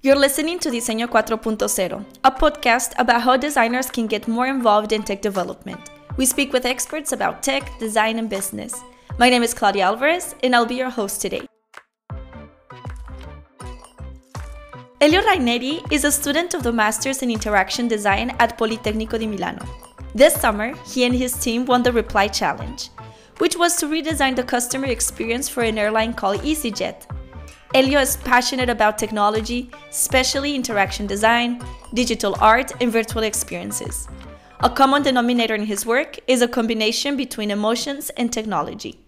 You're listening to Diseño 4.0, a podcast about how designers can get more involved in tech development. We speak with experts about tech, design, and business. My name is Claudia Alvarez, and I'll be your host today. Elio Raineri is a student of the Masters in Interaction Design at Politecnico di Milano. This summer, he and his team won the Reply Challenge, which was to redesign the customer experience for an airline called EasyJet, Elio is passionate about technology, especially interaction design, digital art, and virtual experiences. A common denominator in his work is a combination between emotions and technology.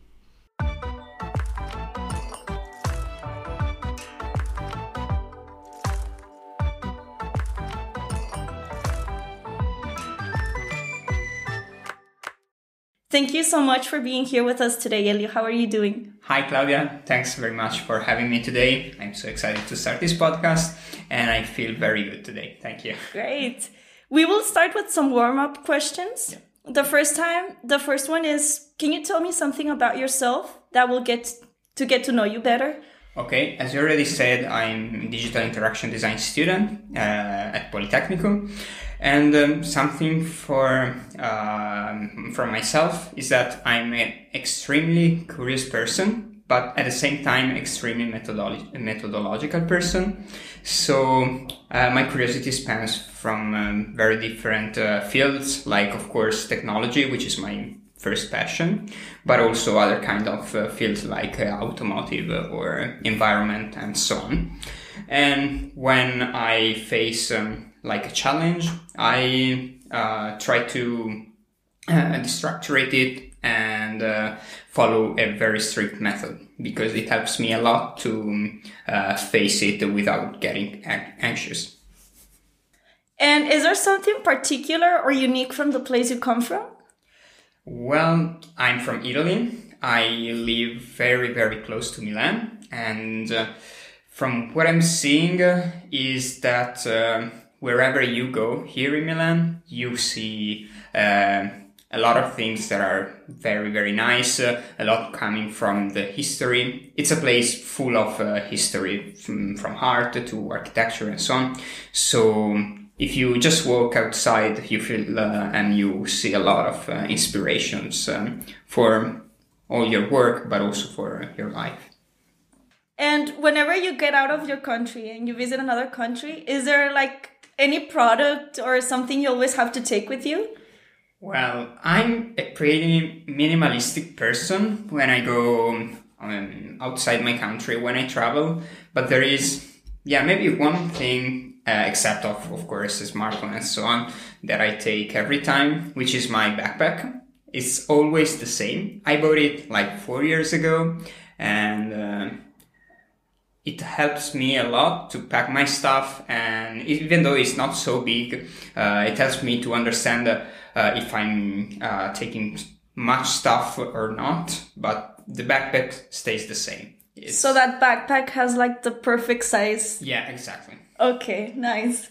Thank you so much for being here with us today, Elio. How are you doing? Hi, Claudia. Thanks very much for having me today. I'm so excited to start this podcast and I feel very good today. Thank you. Great. We will start with some warm up questions. Yeah. The first time, the first one is Can you tell me something about yourself that will get to get to know you better? Okay, as you already said, I'm digital interaction design student uh, at Politecnico. And um, something for um, for myself is that I'm an extremely curious person, but at the same time extremely methodolo- methodological person. So uh, my curiosity spans from um, very different uh, fields, like of course technology, which is my first passion, but also other kind of uh, fields like uh, automotive or environment and so on. And when I face um, like a challenge, I uh, try to uh, destructurate it and uh, follow a very strict method because it helps me a lot to uh, face it without getting anxious. And is there something particular or unique from the place you come from? Well, I'm from Italy. I live very, very close to Milan. And uh, from what I'm seeing uh, is that wherever you go here in Milan, you see uh, a lot of things that are very, very nice, uh, a lot coming from the history. It's a place full of uh, history from, from art to architecture and so on. So if you just walk outside, you feel uh, and you see a lot of uh, inspirations um, for all your work, but also for your life. And whenever you get out of your country and you visit another country, is there like any product or something you always have to take with you? Well, I'm a pretty minimalistic person when I go um, outside my country when I travel, but there is, yeah, maybe one thing, uh, except of, of course, smartphone and so on, that I take every time, which is my backpack. It's always the same. I bought it like four years ago and uh, it helps me a lot to pack my stuff and even though it's not so big uh, it helps me to understand uh, if i'm uh, taking much stuff or not but the backpack stays the same. It's... so that backpack has like the perfect size? Yeah exactly. Okay nice.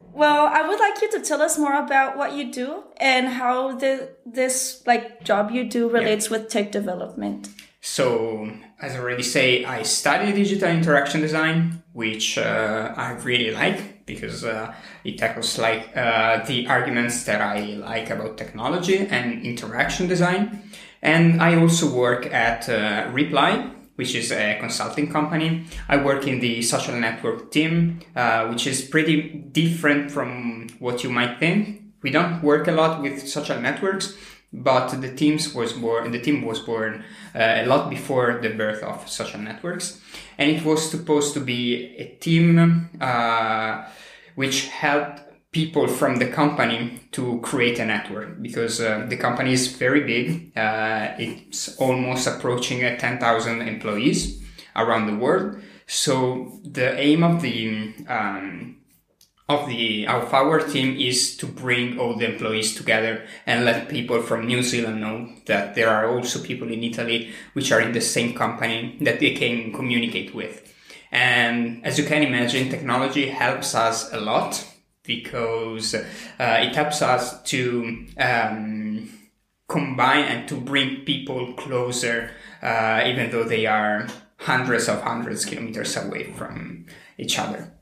Well i would like you to tell us more about what you do and how the this like job you do relates yeah. with tech development. So, as I already say, I study digital interaction design, which uh, I really like because uh, it tackles like uh, the arguments that I like about technology and interaction design. And I also work at uh, Reply, which is a consulting company. I work in the social network team, uh, which is pretty different from what you might think. We don't work a lot with social networks but the teams was born the team was born uh, a lot before the birth of social networks. And it was supposed to be a team uh, which helped people from the company to create a network because uh, the company is very big. Uh, it's almost approaching 10,000 employees around the world. So the aim of the um, of the of our team is to bring all the employees together and let people from New Zealand know that there are also people in Italy which are in the same company that they can communicate with. And as you can imagine, technology helps us a lot because uh, it helps us to um, combine and to bring people closer, uh, even though they are hundreds of hundreds of kilometers away from each other.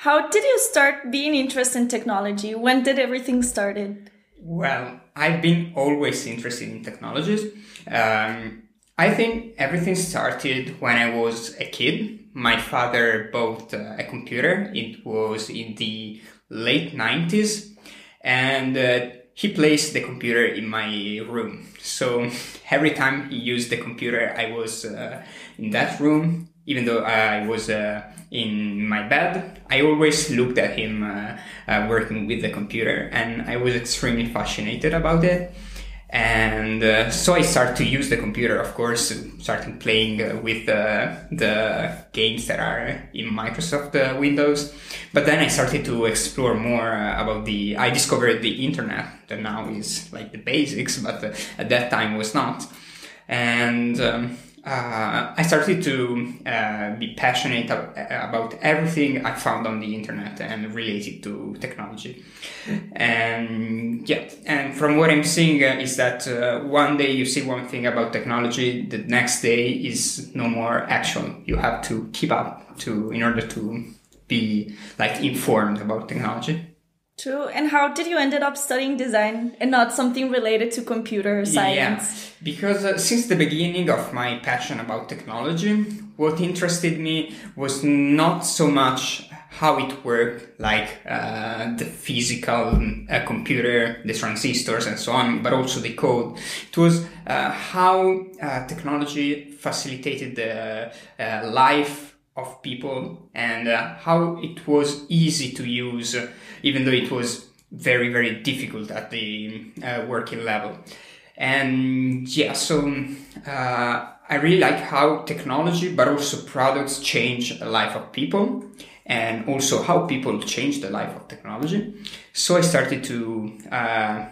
How did you start being interested in technology? When did everything started? Well, I've been always interested in technologies. Um, I think everything started when I was a kid. My father bought uh, a computer. It was in the late 90s and uh, he placed the computer in my room. So every time he used the computer, I was uh, in that room, even though I was uh, in my bed. I always looked at him uh, uh, working with the computer, and I was extremely fascinated about it and uh, so I started to use the computer, of course, starting playing uh, with uh, the games that are in Microsoft Windows. But then I started to explore more about the. I discovered the internet that now is like the basics, but at that time was not. And um, uh, I started to uh, be passionate about everything I found on the internet and related to technology. And yeah, and from what I'm seeing uh, is that uh, one day you see one thing about technology, the next day is no more action. You have to keep up to in order to be like informed about technology. True. And how did you ended up studying design and not something related to computer science? Yeah, because uh, since the beginning of my passion about technology, what interested me was not so much how it worked, like uh, the physical uh, computer, the transistors, and so on, but also the code. It was uh, how uh, technology facilitated the uh, life of people and how it was easy to use even though it was very very difficult at the uh, working level. And yeah so uh, i really like how technology but also products change the life of people and also how people change the life of technology. So i started to uh,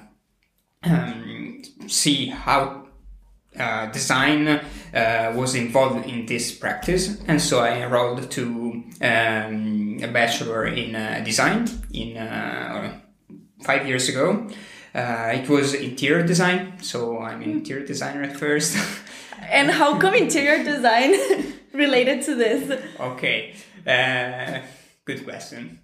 um, see how uh, design uh, was involved in this practice, and so I enrolled to um, a bachelor in uh, design in uh, five years ago. Uh, it was interior design, so I'm an interior designer at first. and how come interior design related to this? Okay, good question.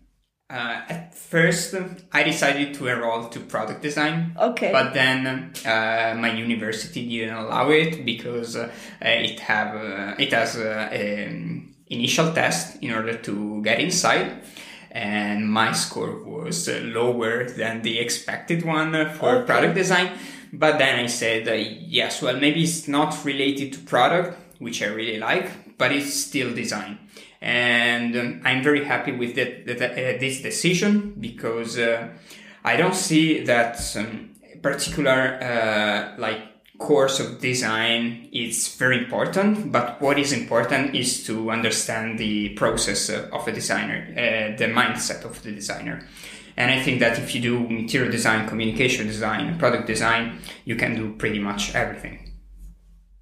Uh, at first, I decided to enroll to product design. Okay. But then uh, my university didn't allow it because uh, it have uh, it has uh, an initial test in order to get inside, and my score was uh, lower than the expected one for okay. product design. But then I said, yes, well, maybe it's not related to product, which I really like, but it's still design and um, I'm very happy with that, that uh, this decision because uh, I don't see that um, particular uh, like course of design is very important, but what is important is to understand the process of a designer, uh, the mindset of the designer. And I think that if you do interior design, communication design, product design, you can do pretty much everything.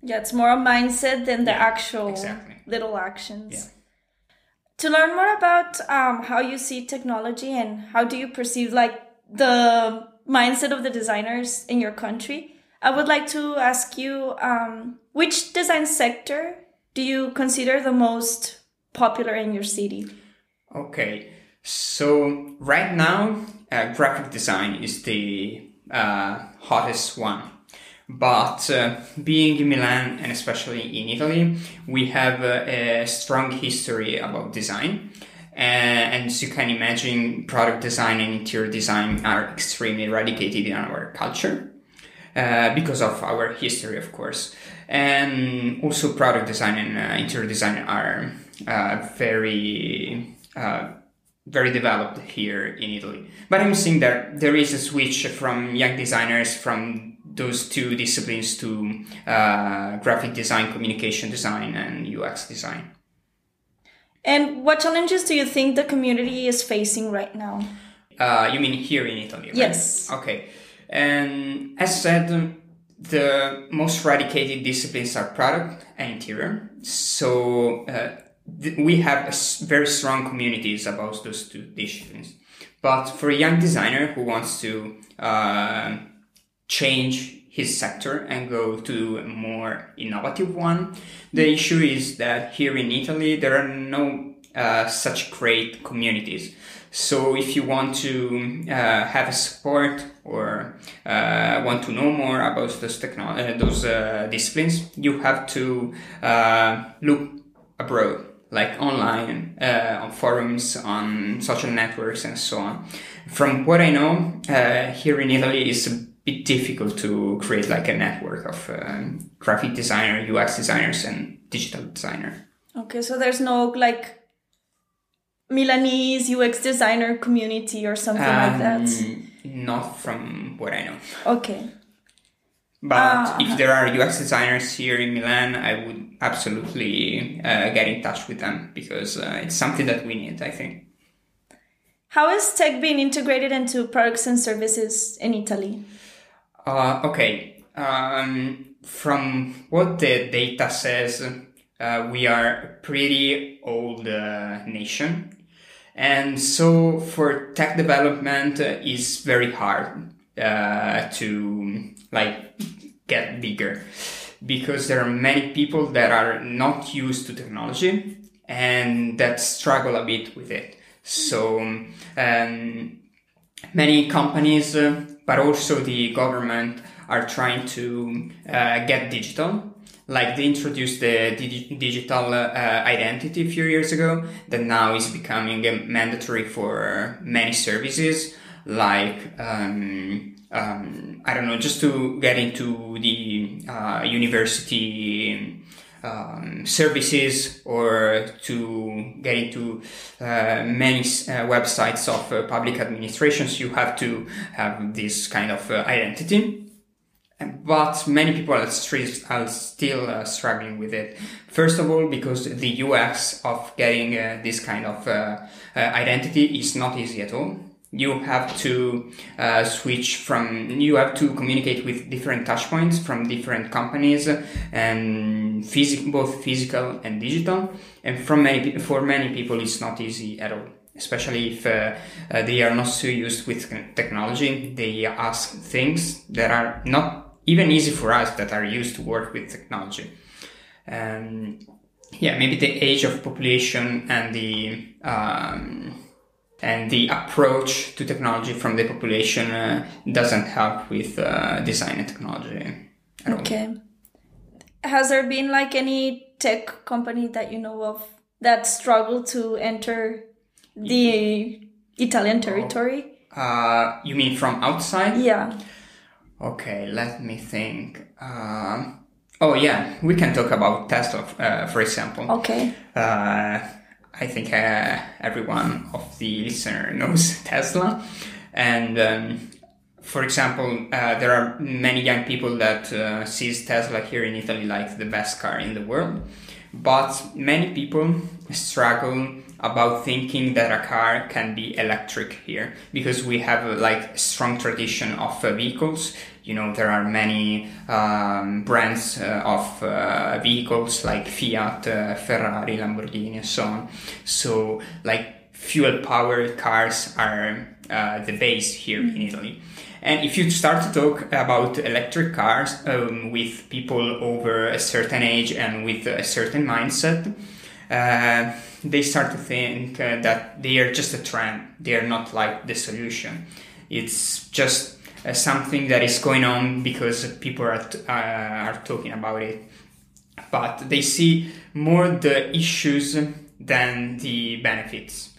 Yeah, it's more a mindset than the yeah, actual exactly. little actions. Yeah. To learn more about um, how you see technology and how do you perceive like the mindset of the designers in your country, I would like to ask you um, which design sector do you consider the most popular in your city? Okay, so right now, uh, graphic design is the uh, hottest one. But uh, being in Milan and especially in Italy, we have a, a strong history about design. Uh, and as you can imagine, product design and interior design are extremely eradicated in our culture. Uh, because of our history, of course. And also, product design and uh, interior design are uh, very, uh, very developed here in Italy. But I'm seeing that there is a switch from young designers from those two disciplines to uh, graphic design, communication design, and UX design. And what challenges do you think the community is facing right now? Uh, you mean here in Italy? Right? Yes. Okay. And as said, the most eradicated disciplines are product and interior. So uh, th- we have a s- very strong communities about those two disciplines. But for a young designer who wants to uh, change his sector and go to a more innovative one, the issue is that here in Italy there are no uh, such great communities. So if you want to uh, have a support or uh, want to know more about those techno- uh, those uh, disciplines, you have to uh, look abroad, like online, uh, on forums, on social networks, and so on. From what I know, here in Italy, is bit difficult to create like a network of um, graphic designer, UX designers, and digital designer. Okay, so there's no like Milanese UX designer community or something like that. Um, Not from what I know. Okay. But Ah. if there are UX designers here in Milan, I would absolutely uh, get in touch with them because uh, it's something that we need, I think. How is tech being integrated into products and services in Italy? Uh, okay. Um, from what the data says, uh, we are a pretty old uh, nation. And so for tech development uh, is very hard uh, to like get bigger because there are many people that are not used to technology and that struggle a bit with it. So um, many companies, uh, but also the government, are trying to uh, get digital. Like they introduced the digi- digital uh, identity a few years ago, that now is becoming uh, mandatory for many services, like um, um, I don't know, just to get into the uh, university um, services or to get into uh, many uh, websites of uh, public administrations, you have to have this kind of uh, identity. But many people are, stri- are still uh, struggling with it. First of all, because the UX of getting uh, this kind of identity is not easy at all you have to uh, switch from you have to communicate with different touch points from different companies and physic both physical and digital. And from many for many people it's not easy at all especially if uh, uh, they are not so used with technology. They ask things that are not even easy for us that are used to work with technology. And yeah maybe the age of population and the um, and the approach to technology from the population uh, doesn't help with uh, design and technology. Okay. All. Has there been like any tech company that you know of that struggled to enter the Italian territory? Uh, you mean from outside? Yeah. Okay, let me think. Uh, oh yeah, we can talk about Tesla, uh, for example. Okay. I think uh, everyone of the listener knows Tesla. And um, for example, uh, there are many young people that uh, sees Tesla here in Italy like the best car in the world. But many people struggle about thinking that a car can be electric here because we have like strong tradition of vehicles you know there are many um, brands uh, of uh, vehicles like fiat uh, ferrari lamborghini and so on so like fuel powered cars are uh, the base here in italy and if you start to talk about electric cars um, with people over a certain age and with a certain mindset uh, they start to think uh, that they are just a trend. They are not like the solution. It's just something that is going on because people are, t- uh, are talking about it. But they see more the issues than the benefits.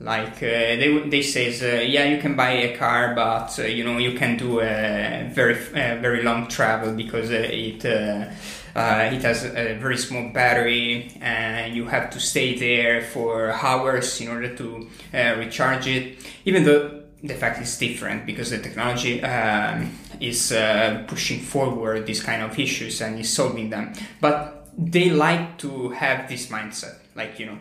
Like uh, they they says, uh, yeah, you can buy a car, but uh, you know you can do a very very long travel because it uh, it has a very small battery and you have to stay there for hours in order to recharge it even though the fact is different because the technology um, is uh, pushing forward these kind of issues and is solving them. But they like to have this mindset like you know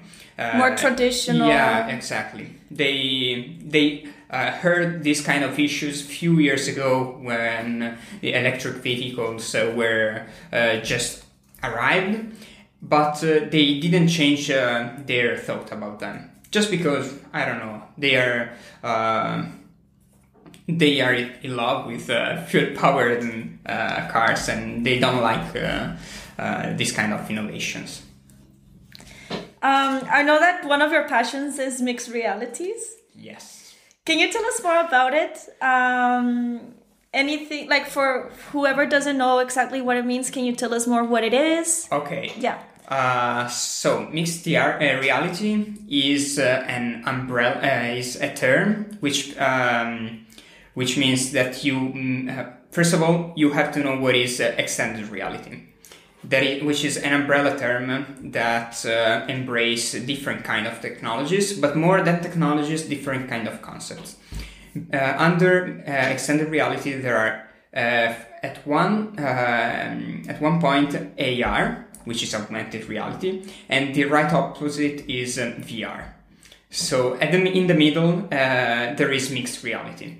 more traditional. Yeah exactly. They they uh, heard these kind of issues few years ago when the electric vehicles uh, were uh, just arrived but uh, they didn't change uh, their thought about them just because I don't know they are uh, they are in love with uh, fuel powered uh, cars and they don't like uh, uh, this kind of innovations. Um, I know that one of your passions is mixed realities. Yes. Can you tell us more about it? Um, anything like for whoever doesn't know exactly what it means, can you tell us more what it is? Okay. Yeah. Uh, so mixed uh, reality is uh, an umbrella uh, is a term which um, which means that you mm, uh, first of all you have to know what is uh, extended reality. That is, which is an umbrella term that uh, embrace different kind of technologies but more than technologies different kind of concepts. Under extended reality there are at one um, at one point AR which is augmented reality and the right opposite is um, VR so at the, in the middle there is mixed reality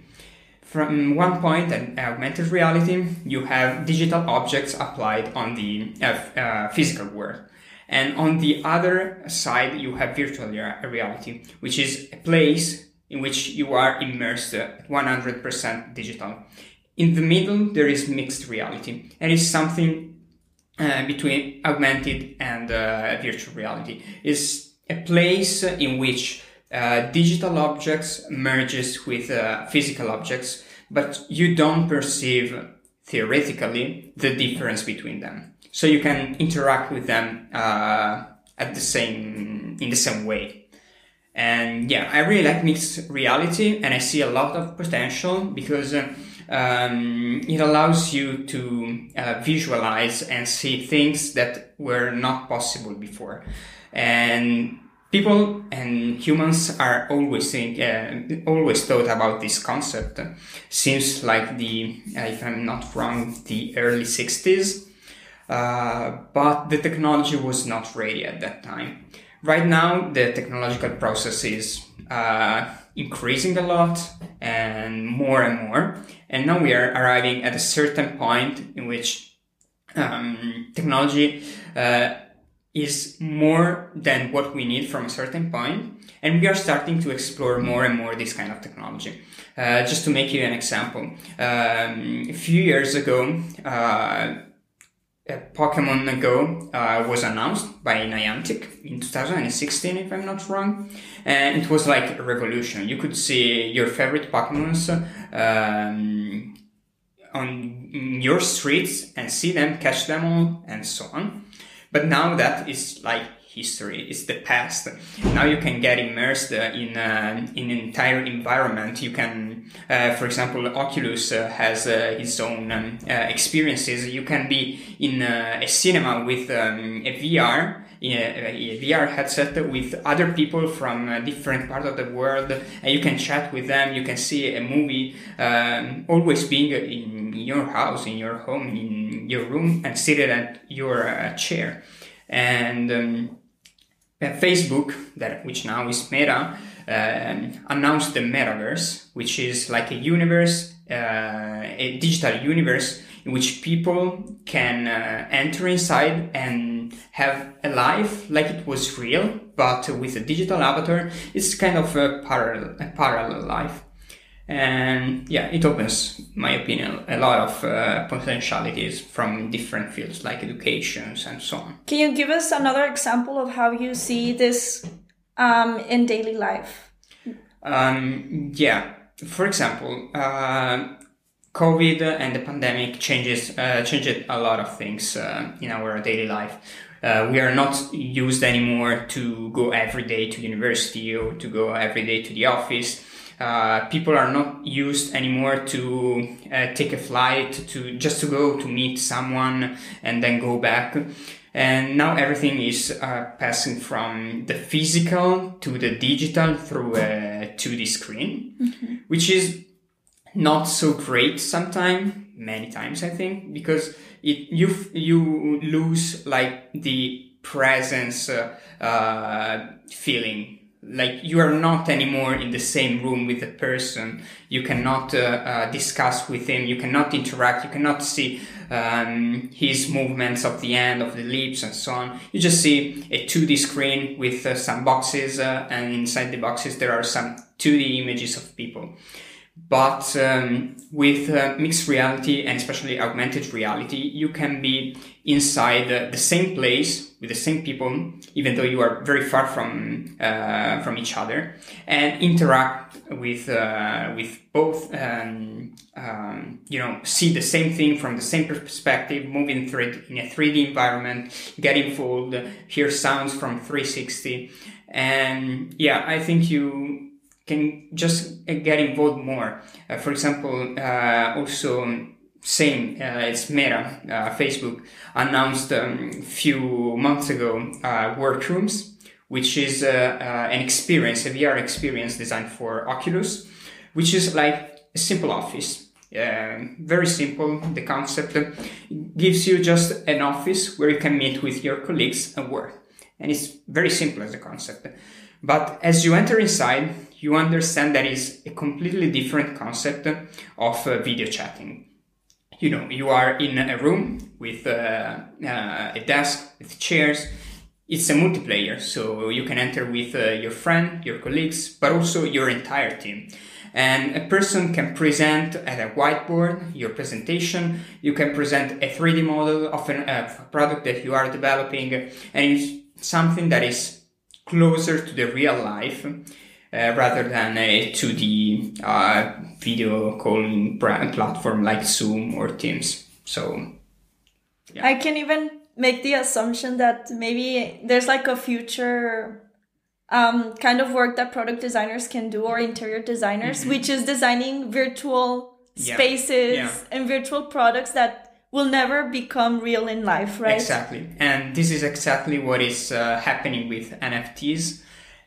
from one point an augmented reality, you have digital objects applied on the uh, uh, physical world. And on the other side, you have virtual reality, which is a place in which you are immersed 100% digital. In the middle, there is mixed reality, and it's something uh, between augmented and uh, virtual reality. is a place in which uh, digital objects merges with uh, physical objects, but you don't perceive theoretically the difference between them. So you can interact with them uh, at the same in the same way. And yeah, I really like mixed reality, and I see a lot of potential because. Um, it allows you to uh, visualize and see things that were not possible before. And people and humans are always think, uh, always thought about this concept. Since like the uh, if I'm not wrong the early 60s uh, but the technology was not ready at that time. Right now the technological process is uh, increasing a lot and more and more. And now we are arriving at a certain point in which um, technology uh, is more than what we need from a certain point. And we are starting to explore more and more this kind of technology. Uh, just to make you an example um, a few years ago uh, Pokemon Go uh, was announced by Niantic in 2016, if I'm not wrong, and it was like a revolution. You could see your favorite Pokemons um, on your streets and see them, catch them all, and so on. But now that is like history, it's the past. Now you can get immersed uh, in uh, in an entire environment. You can, uh, for example, Oculus uh, has uh, its own um, uh, experiences. You can be in a cinema with um, a VR. A, VR headset with other people from different parts of the world, and you can chat with them. You can see a movie, um, always being in your house, in your home, in your room, and seated at your chair. And um, Facebook, that which now is Meta, uh, announced the metaverse, which is like a universe, uh, a digital universe in which people can uh, enter inside and have a life like it was real, but with a digital avatar. It's kind of a a parallel life and yeah it opens my opinion a lot of uh, potentialities from different fields like educations and so on. Can you give us another example of how you see this um, in daily life? Um, yeah. For example uh, covid and the pandemic changes uh, changed a lot of things uh, in our daily life. Uh, we are not used anymore to go every day to university or to go every day to the office uh, people are not used anymore to uh, take a flight to just to go to meet someone and then go back and now everything is uh, passing from the physical to the digital through a 2d screen mm-hmm. which is not so great sometimes many times i think because it you you lose like the presence uh, uh, feeling like you are not anymore in the same room with the person. You cannot uh, uh, discuss with him. You cannot interact. You cannot see um, his movements of the hand of the lips and so on. You just see a 2d screen with uh, some boxes uh, and inside the boxes there are some 2d images of people but um, with uh, mixed reality and especially augmented reality, you can be inside uh, the same place with the same people, even though you are very far from uh, from each other, and interact with uh, with both. Um, um, you know, see the same thing from the same perspective, move in, through it in a 3D environment, get involved, hear sounds from 360, and yeah, I think you can just get involved more. Uh, for example, uh, also same, uh, Meta, uh, Facebook announced a um, few months ago uh, Workrooms, which is uh, an experience, a VR experience designed for Oculus, which is like a simple office. very simple. The concept gives you just an office where you can meet with your colleagues and work. And it's very simple as a concept. But as you enter inside, you understand that is a completely different concept of uh, video chatting. You know, you are in a room with uh, uh, a desk, with chairs. It's a multiplayer, so you can enter with uh, your friend, your colleagues, but also your entire team. And a person can present at a whiteboard your presentation. You can present a 3D model of an, uh, a product that you are developing, and it's something that is closer to the real life rather than a 2D uh, video calling platform like Zoom or Teams. So, yeah. I can even make the assumption that maybe there's like a future um, kind of work that product designers can do or interior designers, mm-hmm. which is designing virtual yeah. spaces yeah. and virtual products that will never become real in life, right? Exactly. And this is exactly what is uh, happening with NFTs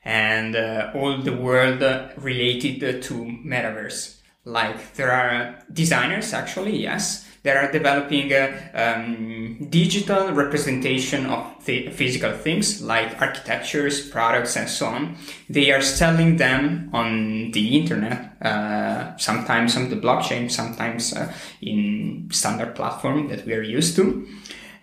and uh, all the world related to metaverse. Like there are designers actually, yes, that are developing a um, digital representation of the physical things like architectures, products, and so on. They are selling them on the internet, uh, sometimes on the blockchain, sometimes uh, in standard platform that we are used to.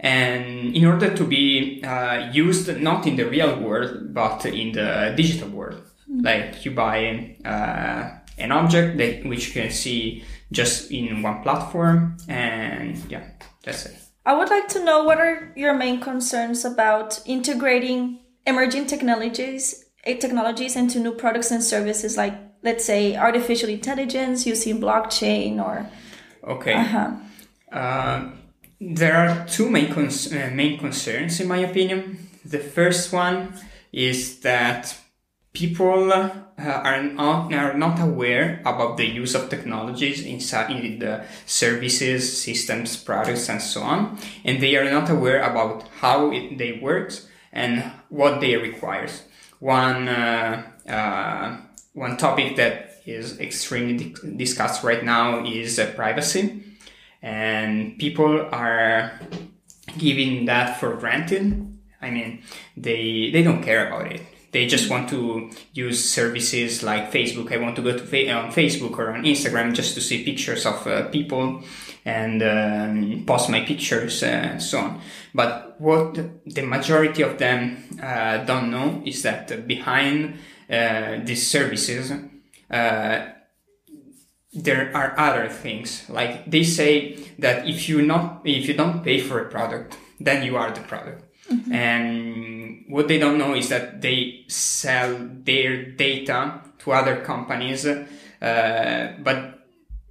And in order to be uh, used not in the real world, but in the digital world, mm-hmm. like you buy uh, an object that which you can see just in one platform and yeah that's it i would like to know what are your main concerns about integrating emerging technologies eh, technologies into new products and services like let's say artificial intelligence using blockchain or okay uh-huh. uh, there are two main, cons- uh, main concerns in my opinion. The first one is that people uh, are not are not aware about the use of technologies inside in the services, systems, products, and so on, and they are not aware about how it, they works and what they requires. One uh, uh, one topic that is extremely di- discussed right now is uh, privacy, and people are giving that for granted. I mean, they they don't care about it they just want to use services like Facebook. I want to go to fa- on Facebook or on Instagram just to see pictures of uh, people and um, post my pictures uh, and so on. But what the majority of them uh, don't know is that behind uh, these services, uh, there are other things. Like they say that if you not if you don't pay for a product, then you are the product. Mm-hmm. And what they don't know is that they sell their data to other companies, uh, but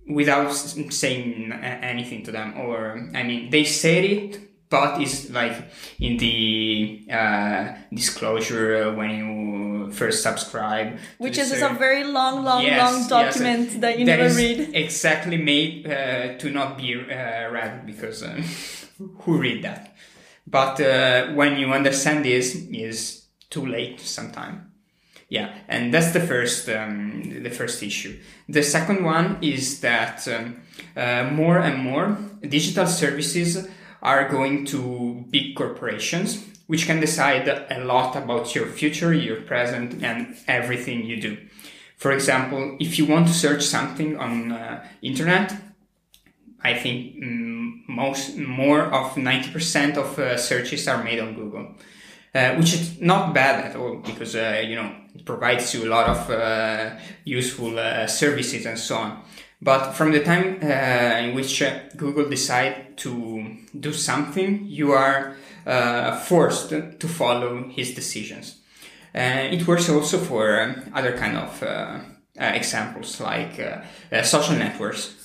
without saying anything to them. Or, I mean, they said it, but it's like in the uh, disclosure when you first subscribe. Which is a very long, long, yes, long document yes, that you that never read. Exactly made uh, to not be uh, read because uh, who read that? But uh, when you understand this, is too late sometime. Yeah, and that's the first um, the first issue. The second one is that um, uh, more and more digital services are going to big corporations which can decide a lot about your future, your present, and everything you do. For example, if you want to search something on uh, internet, I think mm, most more of 90% of uh, searches are made on Google. Uh, which is not bad at all because uh, you know it provides you a lot of uh, useful uh, services and so on. But from the time uh, in which uh, Google decide to do something, you are forced to follow his decisions. it works also for um, other kind of examples like social networks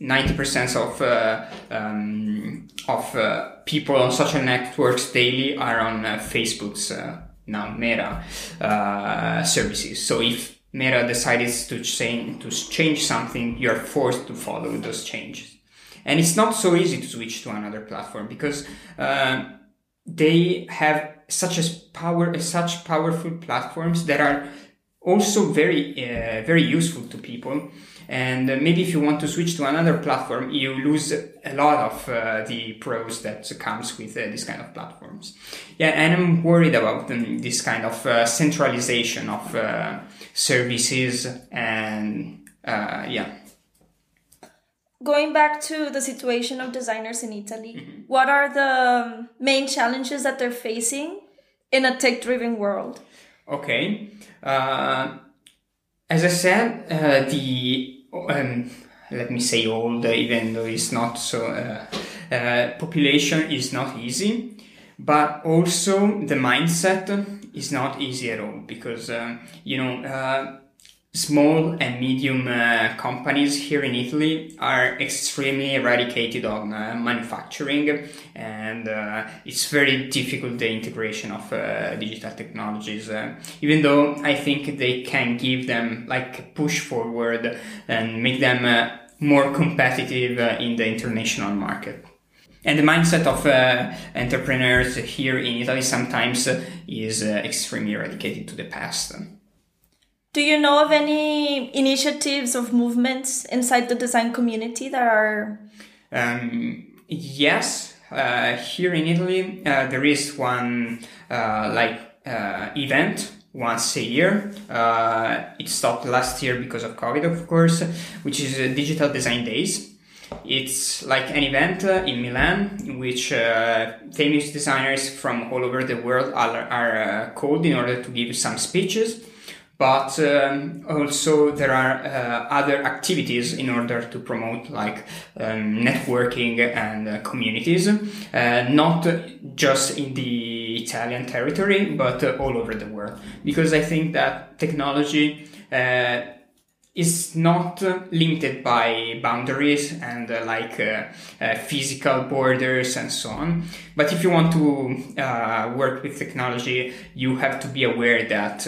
90% of uh, um, of uh, people on social networks daily are on uh, Facebook's uh, now Meta uh, services. So if Meta decides to change to change something, you are forced to follow those changes. And it's not so easy to switch to another platform because uh, they have such a power, such powerful platforms that are also very very useful to people and uh, maybe if you want to switch to another platform, you lose a lot of uh, the pros that comes with uh, this kind of platforms. Yeah, and I'm worried about um, this kind of uh, centralization of uh, services and uh, yeah. Going back to the situation of designers in Italy, mm-hmm. what are the main challenges that they're facing in a tech-driven world? Okay. as I said, the um, let me say old, even though it's not so, uh, uh, population is not easy, but also the mindset is not easy at all because, uh, you know, uh, small and medium uh, companies here in Italy are extremely eradicated on uh, manufacturing and uh, it's very difficult the integration of uh, digital technologies uh, even though I think they can give them like a push forward and make them uh, more competitive in the international market. And the mindset of entrepreneurs here in Italy sometimes is extremely eradicated to the past. Do you know of any initiatives of movements inside the design community that are? Um, yes, uh, here in Italy, uh, there is one uh, like uh, event once a year. Uh, it stopped last year because of COVID, of course, which is Digital Design Days. It's like an event uh, in Milan in which famous designers from all over the world are, are called in order to give some speeches but um, also there are uh, other activities in order to promote like um, networking and uh, communities, uh, not just in the Italian territory, but all over the world. Because I think that technology uh, is not limited by boundaries and uh, like uh, physical borders and so on. But if you want to work with technology, you have to be aware that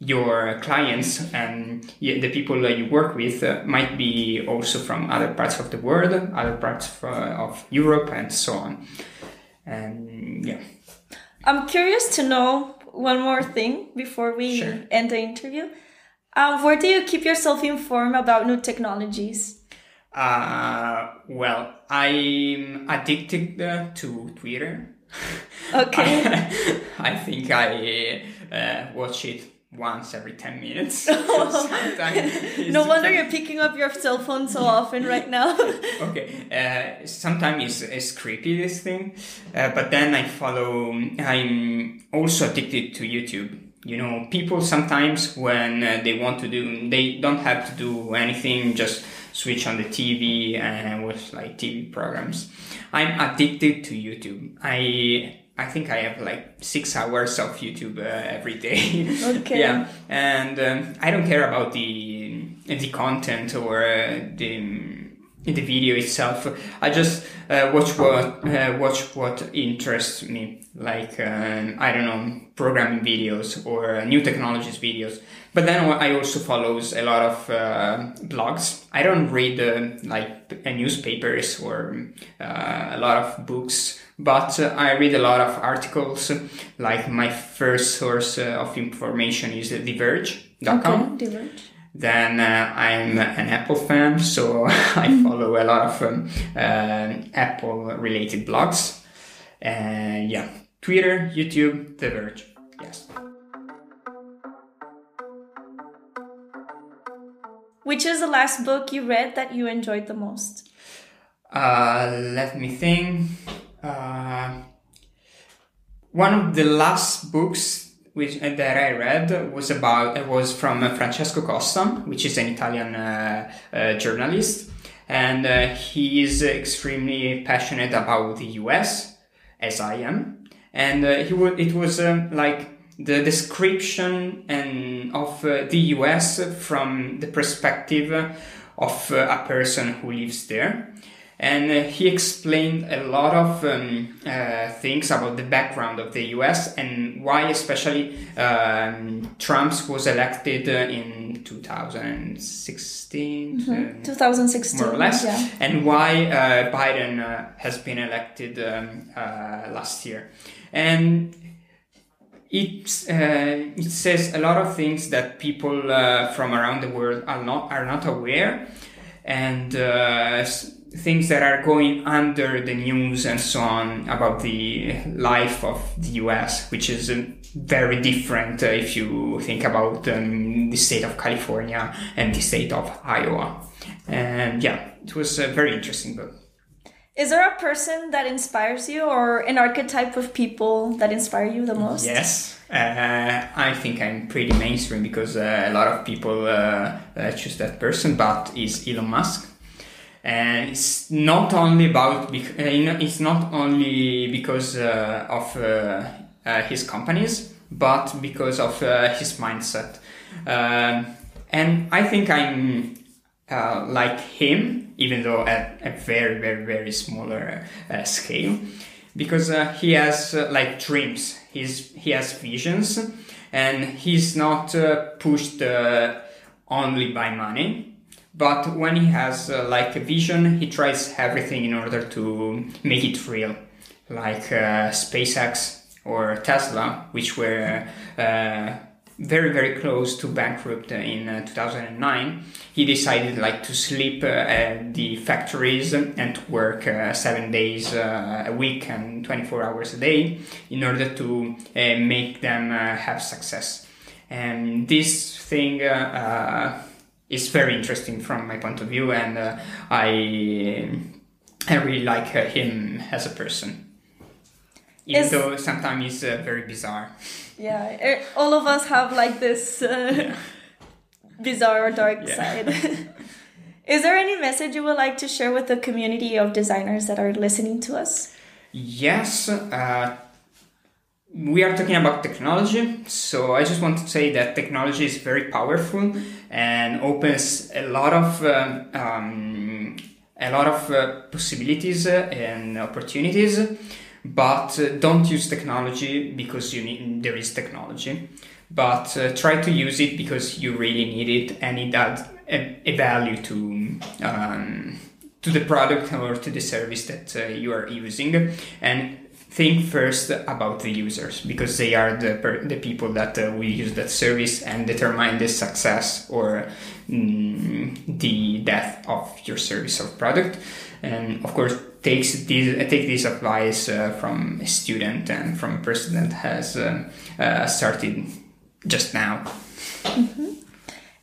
your clients and the people that you work with uh, might be also from other parts of the world, other parts of, of Europe, and so on. And yeah. I'm curious to know one more thing before we sure. end the interview. Um, where do you keep yourself informed about new technologies? Uh, well, I'm addicted uh, to Twitter. Okay. I, I think I uh, watch it once every 10 minutes. no wonder you're picking up your cell phone so often right now. okay, uh, sometimes it's, it's creepy, this thing. Uh, but then I follow, I'm also addicted to YouTube. You know, people sometimes when uh, they want to do, they don't have to do anything, just switch on the TV and watch like TV programs. I'm addicted to YouTube. I I think I have like six hours of YouTube uh, every day. Okay. yeah, and um, I don't care about the the content or uh, the the video itself. I just uh, watch what uh, watch what interests me, like um, I don't know programming videos or new technologies videos. But then I also follows a lot of uh, blogs. I don't read uh, like newspapers or uh, a lot of books, but uh, I read a lot of articles. Like my first source of information is TheVerge.com. Okay, Verge. Then uh, I'm an Apple fan, so I follow a lot of um, uh, Apple related blogs. And yeah, Twitter, YouTube, The Verge. Yes. Which is the last book you read that you enjoyed the most? Uh, let me think. Uh, one of the last books which uh, that I read was about was from uh, Francesco Costa, which is an Italian uh, uh journalist, and he is extremely passionate about the U.S. as I am, and he w- it was um, like the description and of the U.S. from the perspective of a person who lives there and uh, he explained a lot of um, uh, things about the background of the US and why, especially, um, Trump was elected uh, in 2016, mm-hmm. Um, 2016, more or less, yeah. and why uh, Biden uh, has been elected um, uh, last year. And it it says a lot of things that people from around the world are not are not aware, and things that are going under the news and so on about the life of the US, which is uh, very different uh, if you think about um, the state of California and the state of Iowa. And yeah, it was a very interesting book. Is there a person that inspires you or an archetype of people that inspire you the most? Yes. Uh, I think I'm pretty mainstream because uh, a lot of people uh, choose that person, but is Elon Musk and it's not only about uh, it's not only because uh, of uh, uh, his companies but because of uh, his mindset. Um, and i think i'm like him even though at a very very very smaller scale because he has like dreams. He's he has visions and he's not pushed only by money but when he has uh, like a vision, he tries everything in order to make it real, like uh, SpaceX or Tesla, which were uh, very very close to bankrupt in uh, 2009. He decided like to sleep uh, at the factories and to work uh, seven days a week and 24 hours a day in order to make them have success. And this thing is very interesting from my point of view, and uh, I I really like uh, him as a person. Even is, though sometimes he's uh, very bizarre. Yeah, er, all of us have like this uh, yeah. bizarre dark yeah. side. is there any message you would like to share with the community of designers that are listening to us? Yes uh, we are talking about technology, so I just want to say that technology is very powerful and opens a lot of um, um, a lot of uh, possibilities and opportunities. But uh, don't use technology because you need there is technology, but uh, try to use it because you really need it and it adds a, a value to. Um, to the product or to the service that uh, you are using and think first about the users because they are the, the people that uh, will use that service and determine the success or mm, the death of your service or product. And of course takes these take this advice uh, from a student and from a person that has uh, uh started just now. Mm-hmm.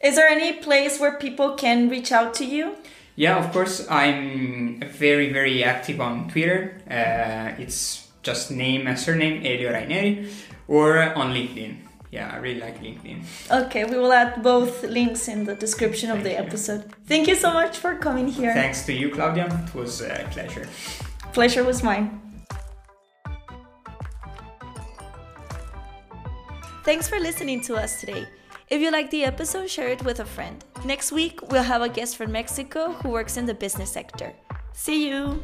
is there any place where people can reach out to you? Yeah of course. I'm very very active on twitter. Uh, it's just name and surname Elio Raineri or on LinkedIn. Yeah, I really like LinkedIn. Okay, we will add both links in the description of Thank the you. episode. Thank you so much for coming here. Thanks to you, Claudia. It was a pleasure. Pleasure was mine. Thanks for listening to us today. If you like the episode, share it with a friend. Next week, we'll have a guest from Mexico who works in the business sector. See you!